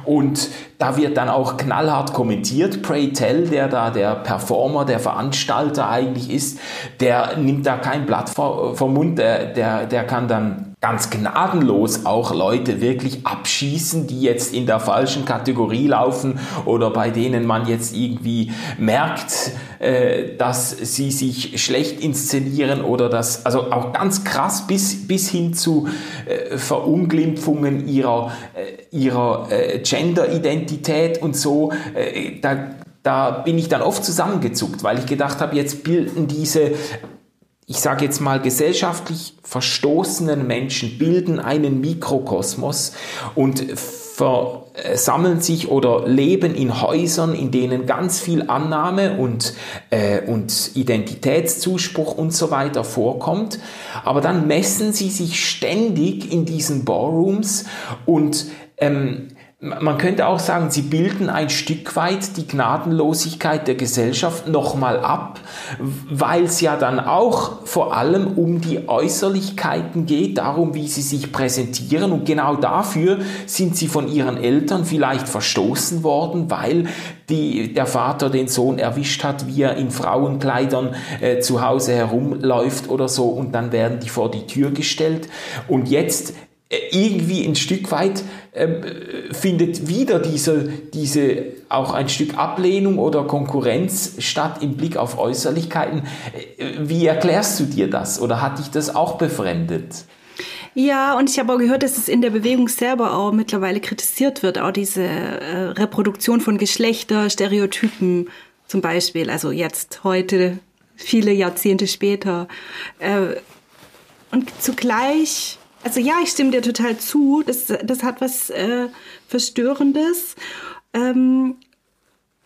Und da wird dann auch knallhart kommentiert. Pray Tell, der da der Performer, der Veranstalter eigentlich ist, der nimmt da kein Blatt vom Mund, der, der, der kann dann ganz gnadenlos auch Leute wirklich abschießen, die jetzt in der falschen Kategorie laufen oder bei denen man jetzt irgendwie merkt, äh, dass sie sich schlecht inszenieren oder das, also auch ganz krass bis, bis hin zu äh, Verunglimpfungen ihrer, äh, ihrer Gender-Identität und so. Da, da bin ich dann oft zusammengezuckt, weil ich gedacht habe, jetzt bilden diese ich sage jetzt mal, gesellschaftlich verstoßenen Menschen bilden einen Mikrokosmos und versammeln sich oder leben in Häusern, in denen ganz viel Annahme und, äh, und Identitätszuspruch und so weiter vorkommt. Aber dann messen sie sich ständig in diesen Ballrooms und ähm, man könnte auch sagen, sie bilden ein Stück weit die Gnadenlosigkeit der Gesellschaft nochmal ab, weil es ja dann auch vor allem um die Äußerlichkeiten geht, darum, wie sie sich präsentieren. Und genau dafür sind sie von ihren Eltern vielleicht verstoßen worden, weil die, der Vater den Sohn erwischt hat, wie er in Frauenkleidern äh, zu Hause herumläuft oder so. Und dann werden die vor die Tür gestellt. Und jetzt irgendwie ein Stück weit ähm, findet wieder diese, diese auch ein Stück Ablehnung oder Konkurrenz statt im Blick auf Äußerlichkeiten. Äh, wie erklärst du dir das oder hat dich das auch befremdet? Ja, und ich habe auch gehört, dass es in der Bewegung selber auch mittlerweile kritisiert wird, auch diese äh, Reproduktion von Geschlechter, Stereotypen zum Beispiel, also jetzt, heute, viele Jahrzehnte später. Äh, und zugleich also ja, ich stimme dir total zu. Das, das hat was äh, Verstörendes. Ähm,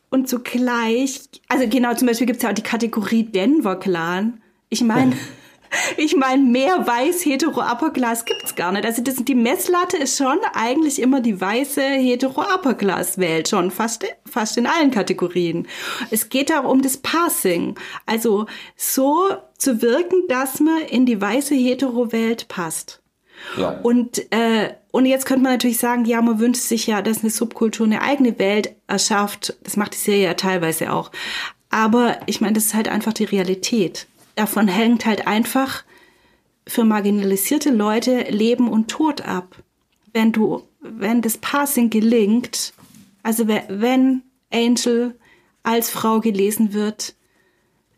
und zugleich, also genau, zum Beispiel gibt es ja auch die Kategorie Denver Clan. Ich meine, *laughs* ich meine, mehr weiß hetero upper class gibt's gar nicht. Also das, die Messlatte ist schon eigentlich immer die weiße hetero upper class Welt schon fast fast in allen Kategorien. Es geht auch um das Passing, also so zu wirken, dass man in die weiße hetero Welt passt. Und, äh, und jetzt könnte man natürlich sagen, ja, man wünscht sich ja, dass eine Subkultur eine eigene Welt erschafft. Das macht die Serie ja teilweise auch. Aber ich meine, das ist halt einfach die Realität. Davon hängt halt einfach für marginalisierte Leute Leben und Tod ab. Wenn du, wenn das Passing gelingt, also wenn Angel als Frau gelesen wird,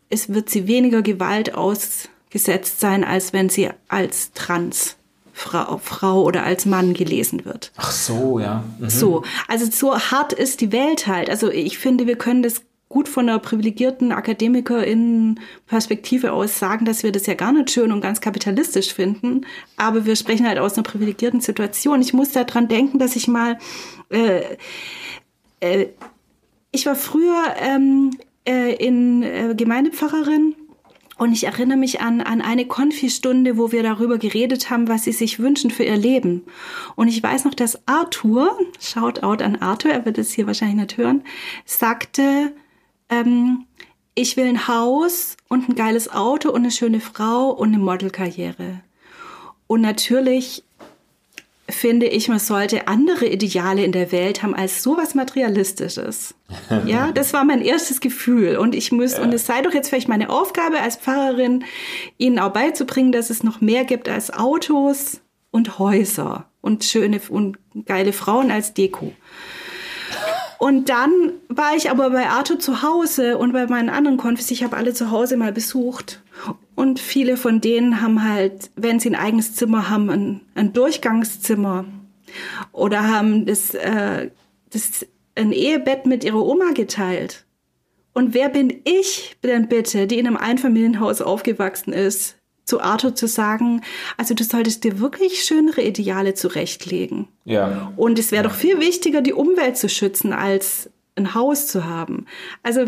es wird sie weniger Gewalt ausgesetzt sein, als wenn sie als Trans Frau, Frau oder als Mann gelesen wird. Ach so, ja. Mhm. So, also so hart ist die Welt halt. Also ich finde, wir können das gut von einer privilegierten Akademikerin-Perspektive aus sagen, dass wir das ja gar nicht schön und ganz kapitalistisch finden. Aber wir sprechen halt aus einer privilegierten Situation. Ich muss daran denken, dass ich mal, äh, äh, ich war früher ähm, äh, in äh, Gemeindepfarrerin und ich erinnere mich an, an eine Konfi-Stunde, wo wir darüber geredet haben, was sie sich wünschen für ihr Leben. Und ich weiß noch, dass Arthur, Shoutout an Arthur, er wird es hier wahrscheinlich nicht hören, sagte, ähm, ich will ein Haus und ein geiles Auto und eine schöne Frau und eine Modelkarriere. Und natürlich finde ich, man sollte andere Ideale in der Welt haben als sowas Materialistisches. Ja, *laughs* das war mein erstes Gefühl. Und ich muss, ja. und es sei doch jetzt vielleicht meine Aufgabe als Pfarrerin, ihnen auch beizubringen, dass es noch mehr gibt als Autos und Häuser und schöne und geile Frauen als Deko. Und dann war ich aber bei Arthur zu Hause und bei meinen anderen Konfis, ich habe alle zu Hause mal besucht. Und viele von denen haben halt, wenn sie ein eigenes Zimmer haben, ein, ein Durchgangszimmer. Oder haben das, äh, das ein Ehebett mit ihrer Oma geteilt. Und wer bin ich denn bitte, die in einem Einfamilienhaus aufgewachsen ist, zu Arthur zu sagen, also du solltest dir wirklich schönere Ideale zurechtlegen. Ja. Und es wäre doch viel wichtiger, die Umwelt zu schützen, als ein Haus zu haben. Also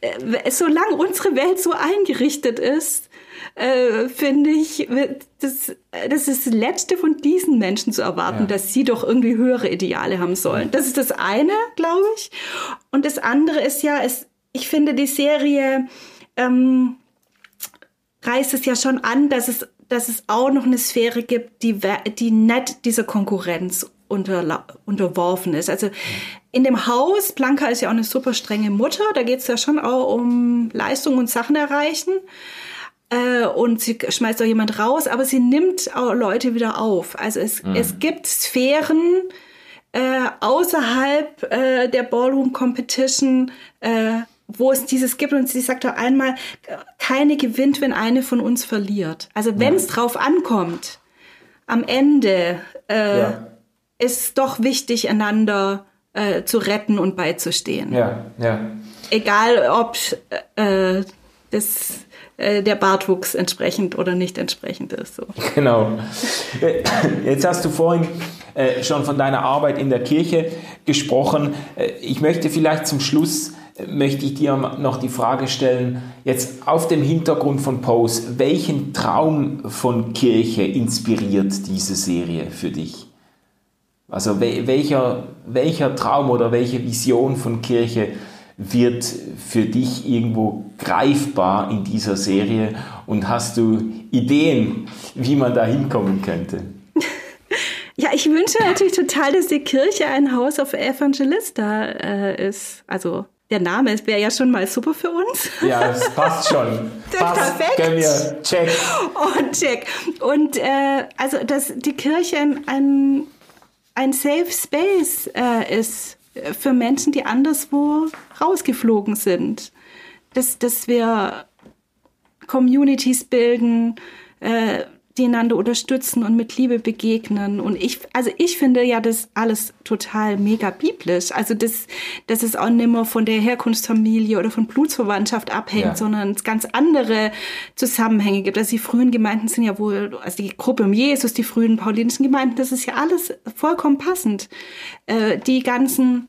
äh, solange unsere Welt so eingerichtet ist, äh, finde ich, das, das ist das Letzte von diesen Menschen zu erwarten, ja. dass sie doch irgendwie höhere Ideale haben sollen. Das ist das eine, glaube ich. Und das andere ist ja, es, ich finde die Serie ähm, reißt es ja schon an, dass es, dass es auch noch eine Sphäre gibt, die, die nicht dieser Konkurrenz unter, unterworfen ist. Also in dem Haus, Blanca ist ja auch eine super strenge Mutter, da geht es ja schon auch um Leistung und Sachen erreichen. Äh, und sie schmeißt auch jemand raus, aber sie nimmt auch Leute wieder auf. Also es, mhm. es gibt Sphären äh, außerhalb äh, der Ballroom Competition, äh, wo es dieses gibt und sie sagt auch einmal, keine gewinnt, wenn eine von uns verliert. Also wenn es drauf ankommt, am Ende äh, ja. ist doch wichtig, einander äh, zu retten und beizustehen. Ja, ja. Egal, ob äh, das äh, der Bartwuchs entsprechend oder nicht entsprechend ist. So. *laughs* Genau. Jetzt hast du vorhin äh, schon von deiner Arbeit in der Kirche gesprochen. Äh, ich möchte vielleicht zum Schluss möchte ich dir noch die Frage stellen, jetzt auf dem Hintergrund von Pose, welchen Traum von Kirche inspiriert diese Serie für dich? Also welcher, welcher Traum oder welche Vision von Kirche wird für dich irgendwo greifbar in dieser Serie und hast du Ideen, wie man da hinkommen könnte? *laughs* Ja, ich wünsche natürlich total, dass die Kirche ein Haus auf Evangelista äh, ist. Also der Name wäre ja schon mal super für uns. *laughs* Ja, das passt schon. *laughs* Das passt. Perfekt. Können wir. Check. Und check. Und äh, also, dass die Kirche ein, ein Safe Space äh, ist für Menschen, die anderswo rausgeflogen sind. Dass, dass wir Communities bilden, äh, die einander unterstützen und mit Liebe begegnen. Und ich, also ich finde ja das alles total mega biblisch. Also das, dass es auch nicht mehr von der Herkunftsfamilie oder von Blutsverwandtschaft abhängt, ja. sondern es ganz andere Zusammenhänge gibt. Also die frühen Gemeinden sind ja wohl, also die Gruppe um Jesus, die frühen paulinischen Gemeinden, das ist ja alles vollkommen passend. Äh, die ganzen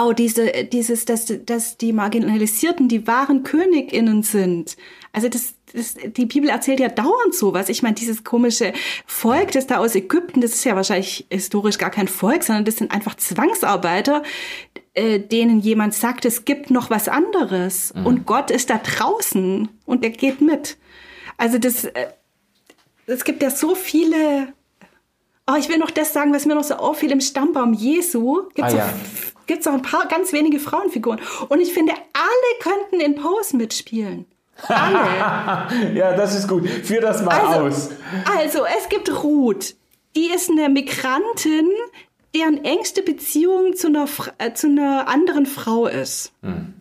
auch diese, dieses, dass, dass die Marginalisierten die wahren KönigInnen sind. Also das, das, die Bibel erzählt ja dauernd sowas. Ich meine, dieses komische Volk, das da aus Ägypten, das ist ja wahrscheinlich historisch gar kein Volk, sondern das sind einfach Zwangsarbeiter, äh, denen jemand sagt, es gibt noch was anderes. Mhm. Und Gott ist da draußen und er geht mit. Also das, äh, es gibt ja so viele Oh, ich will noch das sagen, was mir noch so auffiel im Stammbaum Jesu. Gibt's ah, ja gibt es auch ein paar ganz wenige Frauenfiguren. Und ich finde, alle könnten in Pose mitspielen. Alle. *laughs* ja, das ist gut. Führ das mal also, aus. Also, es gibt Ruth. Die ist eine Migrantin, deren engste Beziehung zu einer, äh, zu einer anderen Frau ist. Hm.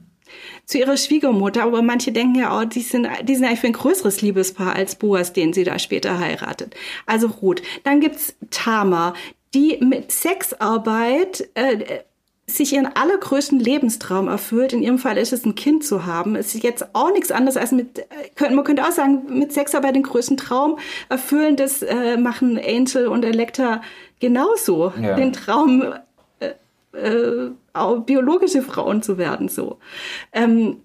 Zu ihrer Schwiegermutter, aber manche denken ja, oh, die sind, die sind eigentlich für ein größeres Liebespaar als Boas, den sie da später heiratet. Also Ruth. Dann gibt's Tama, die mit Sexarbeit äh, sich ihren allergrößten Lebenstraum erfüllt. In ihrem Fall ist es ein Kind zu haben. Es ist jetzt auch nichts anderes als mit, äh, man könnte auch sagen, mit Sexarbeit den größten Traum erfüllen. Das äh, machen Angel und Elektra genauso. Ja. Den Traum, äh, äh, auch biologische Frauen zu werden, so. Ähm,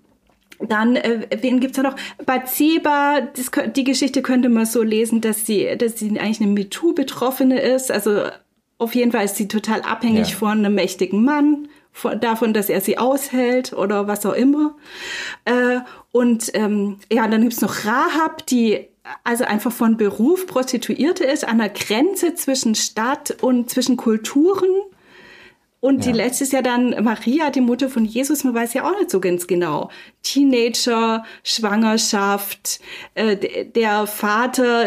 dann, äh, wen gibt's da noch? Bathseba, das, die Geschichte könnte man so lesen, dass sie, dass sie eigentlich eine MeToo-Betroffene ist, also auf jeden Fall ist sie total abhängig ja. von einem mächtigen Mann, von, davon, dass er sie aushält oder was auch immer. Äh, und ähm, ja, dann gibt's noch Rahab, die also einfach von Beruf Prostituierte ist, an der Grenze zwischen Stadt und zwischen Kulturen. Und ja. die letzte ist ja dann Maria, die Mutter von Jesus, man weiß ja auch nicht so ganz genau. Teenager, Schwangerschaft, äh, der Vater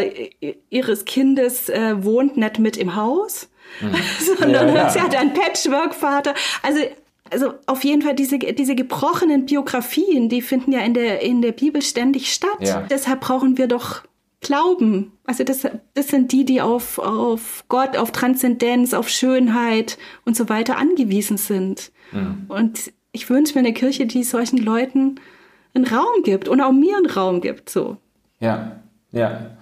ihres Kindes äh, wohnt nicht mit im Haus, mhm. *laughs* sondern ja, ja. sie hat einen Patchwork-Vater. Also also auf jeden Fall diese, diese gebrochenen Biografien, die finden ja in der, in der Bibel ständig statt. Ja. Deshalb brauchen wir doch Glauben. Also das, das sind die, die auf, auf Gott, auf Transzendenz, auf Schönheit und so weiter angewiesen sind. Mhm. Und ich wünsche mir eine Kirche, die solchen Leuten einen Raum gibt und auch mir einen Raum gibt. So. Ja, ja.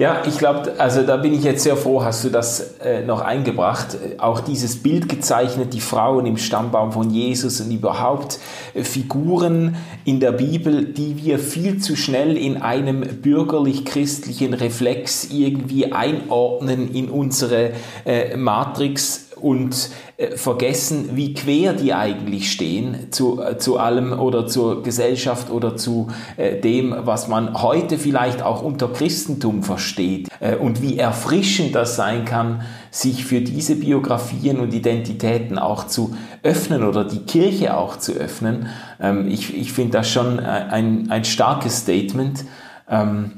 Ja, ich glaube, also da bin ich jetzt sehr froh, hast du das äh, noch eingebracht. Auch dieses Bild gezeichnet, die Frauen im Stammbaum von Jesus und überhaupt äh, Figuren in der Bibel, die wir viel zu schnell in einem bürgerlich-christlichen Reflex irgendwie einordnen in unsere äh, Matrix und äh, vergessen, wie quer die eigentlich stehen zu, äh, zu allem oder zur Gesellschaft oder zu äh, dem, was man heute vielleicht auch unter Christentum versteht äh, und wie erfrischend das sein kann, sich für diese Biografien und Identitäten auch zu öffnen oder die Kirche auch zu öffnen. Ähm, ich ich finde das schon äh, ein, ein starkes Statement. Ähm,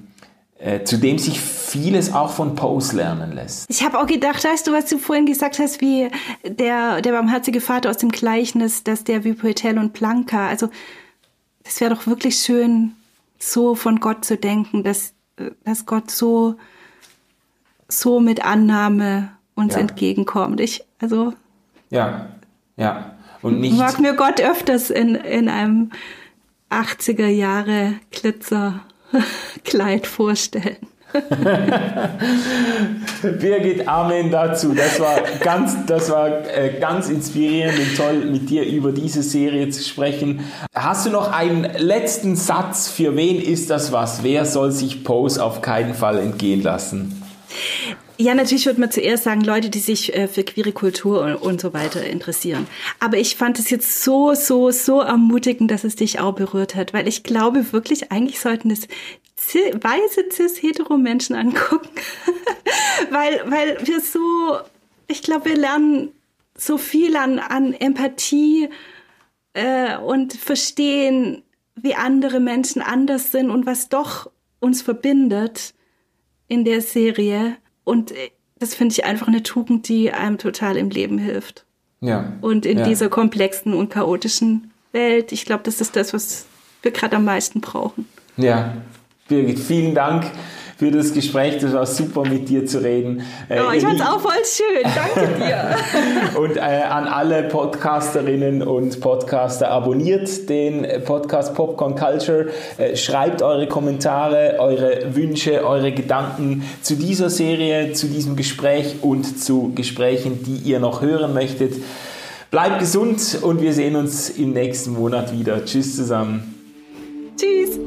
äh, zu dem sich vieles auch von Pose lernen lässt. Ich habe auch gedacht, weißt du, was du vorhin gesagt hast, wie der, der barmherzige Vater aus dem Gleichnis, dass der wie Poetel und Blanca, also das wäre doch wirklich schön, so von Gott zu denken, dass, dass Gott so, so mit Annahme uns ja. entgegenkommt. Ich, also. Ja, ja. Und nicht. Mag mir Gott öfters in, in einem 80er Jahre Glitzer *laughs* Kleid vorstellen. *laughs* Birgit, Amen dazu. Das war ganz, das war äh, ganz inspirierend und toll, mit dir über diese Serie zu sprechen. Hast du noch einen letzten Satz? Für wen ist das was? Wer soll sich Pose auf keinen Fall entgehen lassen? Ja, natürlich würde man zuerst sagen, Leute, die sich äh, für queere Kultur und, und, so weiter interessieren. Aber ich fand es jetzt so, so, so ermutigend, dass es dich auch berührt hat, weil ich glaube wirklich, eigentlich sollten es weiße cis-hetero-Menschen angucken, *laughs* weil, weil wir so, ich glaube, wir lernen so viel an, an Empathie äh, und verstehen, wie andere Menschen anders sind und was doch uns verbindet in der Serie. Und äh, das finde ich einfach eine Tugend, die einem total im Leben hilft. Ja. Und in ja. dieser komplexen und chaotischen Welt, ich glaube, das ist das, was wir gerade am meisten brauchen. Ja, Birgit, vielen Dank für das Gespräch. Das war super, mit dir zu reden. Äh, oh, ich fand es auch voll schön. Danke dir. *laughs* und äh, an alle Podcasterinnen und Podcaster, abonniert den Podcast Popcorn Culture. Äh, schreibt eure Kommentare, eure Wünsche, eure Gedanken zu dieser Serie, zu diesem Gespräch und zu Gesprächen, die ihr noch hören möchtet. Bleibt gesund und wir sehen uns im nächsten Monat wieder. Tschüss zusammen. Tschüss.